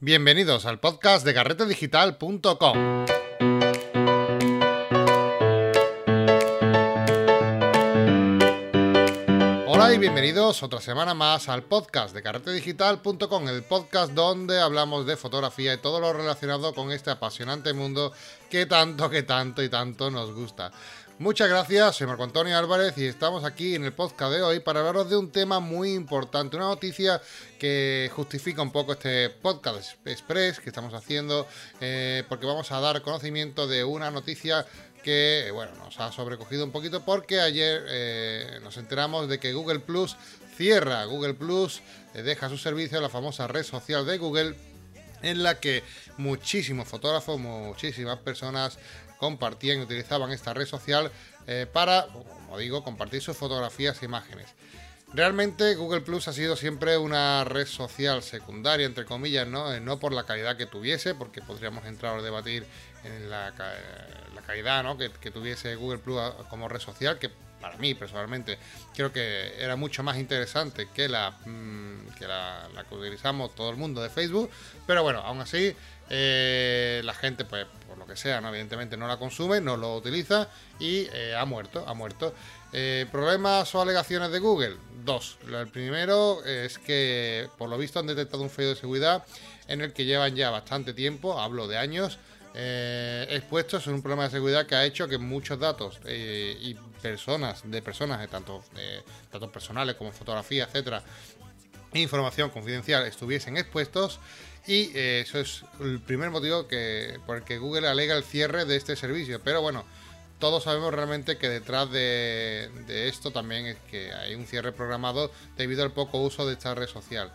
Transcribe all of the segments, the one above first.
Bienvenidos al podcast de carretedigital.com. Hola y bienvenidos otra semana más al podcast de carretedigital.com, el podcast donde hablamos de fotografía y todo lo relacionado con este apasionante mundo que tanto, que tanto y tanto nos gusta. Muchas gracias, soy Marco Antonio Álvarez y estamos aquí en el podcast de hoy para hablaros de un tema muy importante, una noticia que justifica un poco este podcast express que estamos haciendo, eh, porque vamos a dar conocimiento de una noticia que bueno, nos ha sobrecogido un poquito porque ayer eh, nos enteramos de que Google Plus cierra, Google Plus eh, deja su servicio, la famosa red social de Google en la que muchísimos fotógrafos, muchísimas personas compartían y utilizaban esta red social eh, para, como digo, compartir sus fotografías e imágenes. Realmente Google Plus ha sido siempre una red social secundaria, entre comillas, ¿no? Eh, no por la calidad que tuviese, porque podríamos entrar a debatir en la, calidad ¿no? que, tuviese Google Plus como red social, que para mí personalmente creo que era mucho más interesante que la, mm, que, la, que utilizamos todo el mundo de Facebook, pero bueno, aún así eh, la gente, pues, por lo que sea, ¿no? evidentemente no la consume, no lo utiliza y eh, ha muerto, ha muerto. Eh, ¿Problemas o alegaciones de Google? Dos. El primero es que, por lo visto, han detectado un fallo de seguridad en el que llevan ya bastante tiempo, hablo de años, expuestos en un problema de seguridad que ha hecho que muchos datos y personas, de personas, tanto datos personales como fotografía, etcétera, información confidencial estuviesen expuestos y eh, eso es el primer motivo que, por el que Google alega el cierre de este servicio. Pero bueno, todos sabemos realmente que detrás de, esto también es que hay un cierre programado debido al poco uso de esta red social.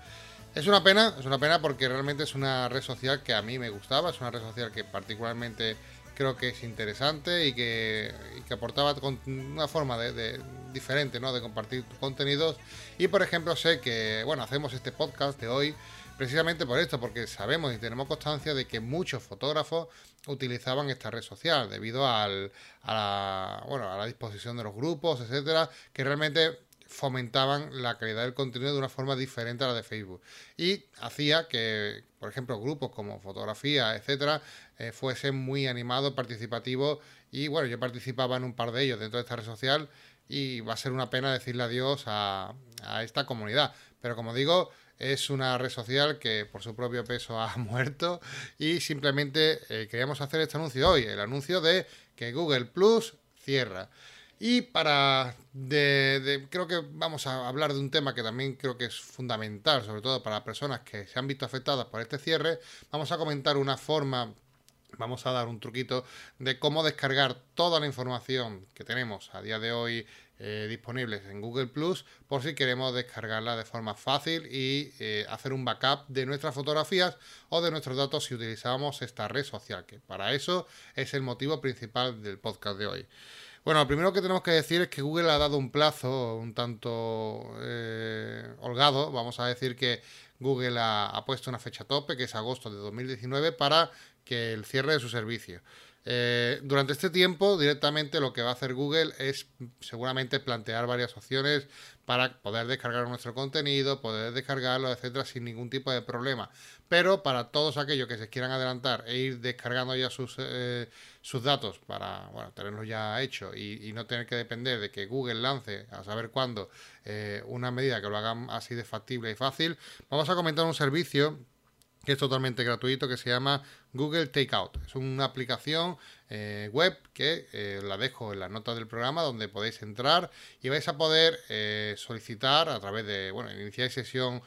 Es una pena, es una pena porque realmente es una red social que a mí me gustaba, es una red social que particularmente creo que es interesante y que, aportaba una forma de, diferente ¿no? de compartir contenidos. Y por ejemplo sé que, bueno, hacemos este podcast de hoy Precisamente por esto, porque sabemos y tenemos constancia de que muchos fotógrafos utilizaban esta red social debido al, a, la, bueno, a la disposición de los grupos, etcétera, que realmente fomentaban la calidad del contenido de una forma diferente a la de Facebook. Y hacía que, por ejemplo, grupos como fotografía, etcétera, eh, fuesen muy animados, participativos. Y bueno, yo participaba en un par de ellos dentro de esta red social y va a ser una pena decirle adiós a, esta comunidad. Pero como digo, es una red social que por su propio peso ha muerto y simplemente eh, queríamos hacer este anuncio hoy, el anuncio de que Google Plus cierra. Y para, creo que vamos a hablar de un tema que también creo que es fundamental, sobre todo para personas que se han visto afectadas por este cierre, vamos a comentar una forma vamos a dar un truquito de cómo descargar toda la información que tenemos a día de hoy eh, disponibles en Google Plus por si queremos descargarla de forma fácil y eh, hacer un backup de nuestras fotografías o de nuestros datos si utilizamos esta red social, que para eso es el motivo principal del podcast de hoy. Bueno, lo primero que tenemos que decir es que Google ha dado un plazo un tanto eh, holgado. Vamos a decir que Google ha, ha, puesto una fecha tope, que es agosto de 2019, para que el cierre de su servicio. Eh, durante este tiempo, directamente lo que va a hacer Google es seguramente plantear varias opciones para poder descargar nuestro contenido, poder descargarlo, etcétera, sin ningún tipo de problema. Pero para todos aquellos que se quieran adelantar e ir descargando ya sus, eh, sus datos para bueno, tenerlo ya hecho y, no tener que depender de que Google lance a saber cuándo eh, una medida que lo hagan así de factible y fácil, vamos a comentar un servicio que es totalmente gratuito, que se llama Google Takeout. Es una aplicación eh, web que eh, la dejo en las notas del programa donde podéis entrar y vais a poder eh, solicitar a través de, bueno, iniciar sesión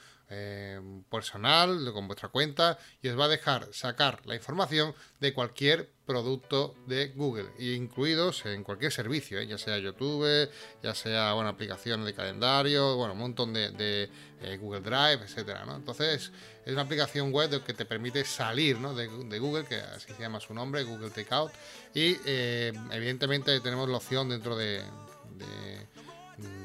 personal con vuestra cuenta y os va a dejar sacar la información de cualquier producto de Google, incluidos en cualquier servicio, ¿eh? ya sea YouTube, ya sea bueno, aplicaciones de calendario, bueno, un montón de, eh, Google Drive, etcétera, ¿no? Entonces, es una aplicación web que te permite salir de, Google, que así se llama su nombre, Google Takeout, y eh, evidentemente tenemos la opción dentro de, de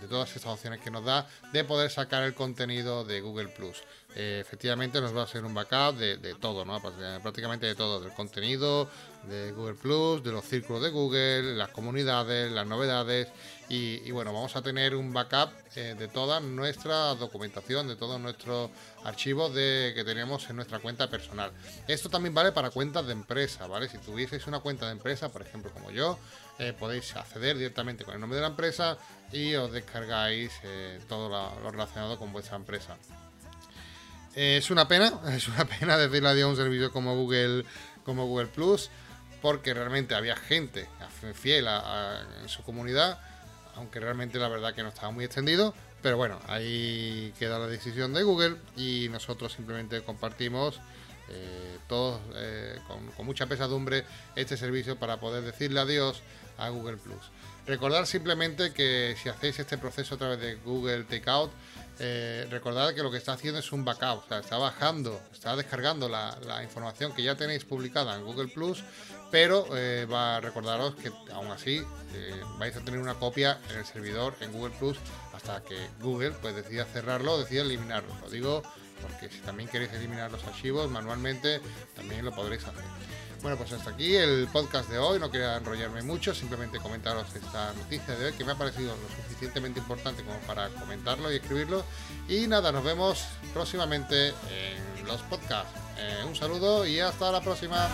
todas estas opciones que nos da de poder sacar el contenido de Google Plus. eh, efectivamente nos va a hacer un backup de, todo, ¿no? prácticamente de todo, del contenido, de Google Plus, de los círculos de Google, las comunidades, las novedades y, bueno, vamos a tener un backup eh, de toda nuestra documentación, de todos nuestros archivos de, que tenemos en nuestra cuenta personal. Esto también vale para cuentas de empresa, ¿vale? Si tuvieseis una cuenta de empresa, por ejemplo, como yo, eh, podéis acceder directamente con el nombre de la empresa y os descargáis todo lo relacionado con vuestra empresa. Eh, es una pena, es una pena decirle adiós a un servicio como Google, como Google Plus, porque realmente había gente fiel en su comunidad, aunque realmente la verdad que no estaba muy extendido. Pero bueno, ahí queda la decisión de Google y nosotros simplemente compartimos eh, todos eh, con, mucha pesadumbre este servicio para poder decirle adiós a Google Plus. Recordar simplemente que si hacéis este proceso a través de Google Takeout, eh, recordad que lo que está haciendo es un backup, está bajando, está descargando la, información que ya tenéis publicada en Google Plus, pero eh, va a recordaros que aún así eh, vais a tener una copia en el servidor en Google Plus hasta que Google pues decida cerrarlo decida eliminarlo. Lo digo porque si también queréis eliminar los archivos manualmente, también lo podréis hacer. Bueno, pues hasta aquí el podcast de hoy. No quería enrollarme mucho, simplemente comentaros esta noticia de hoy que me ha parecido lo suficientemente importante como para comentarlo y escribirlo. Y nada, nos vemos próximamente en los podcasts. Eh, un saludo y hasta la próxima.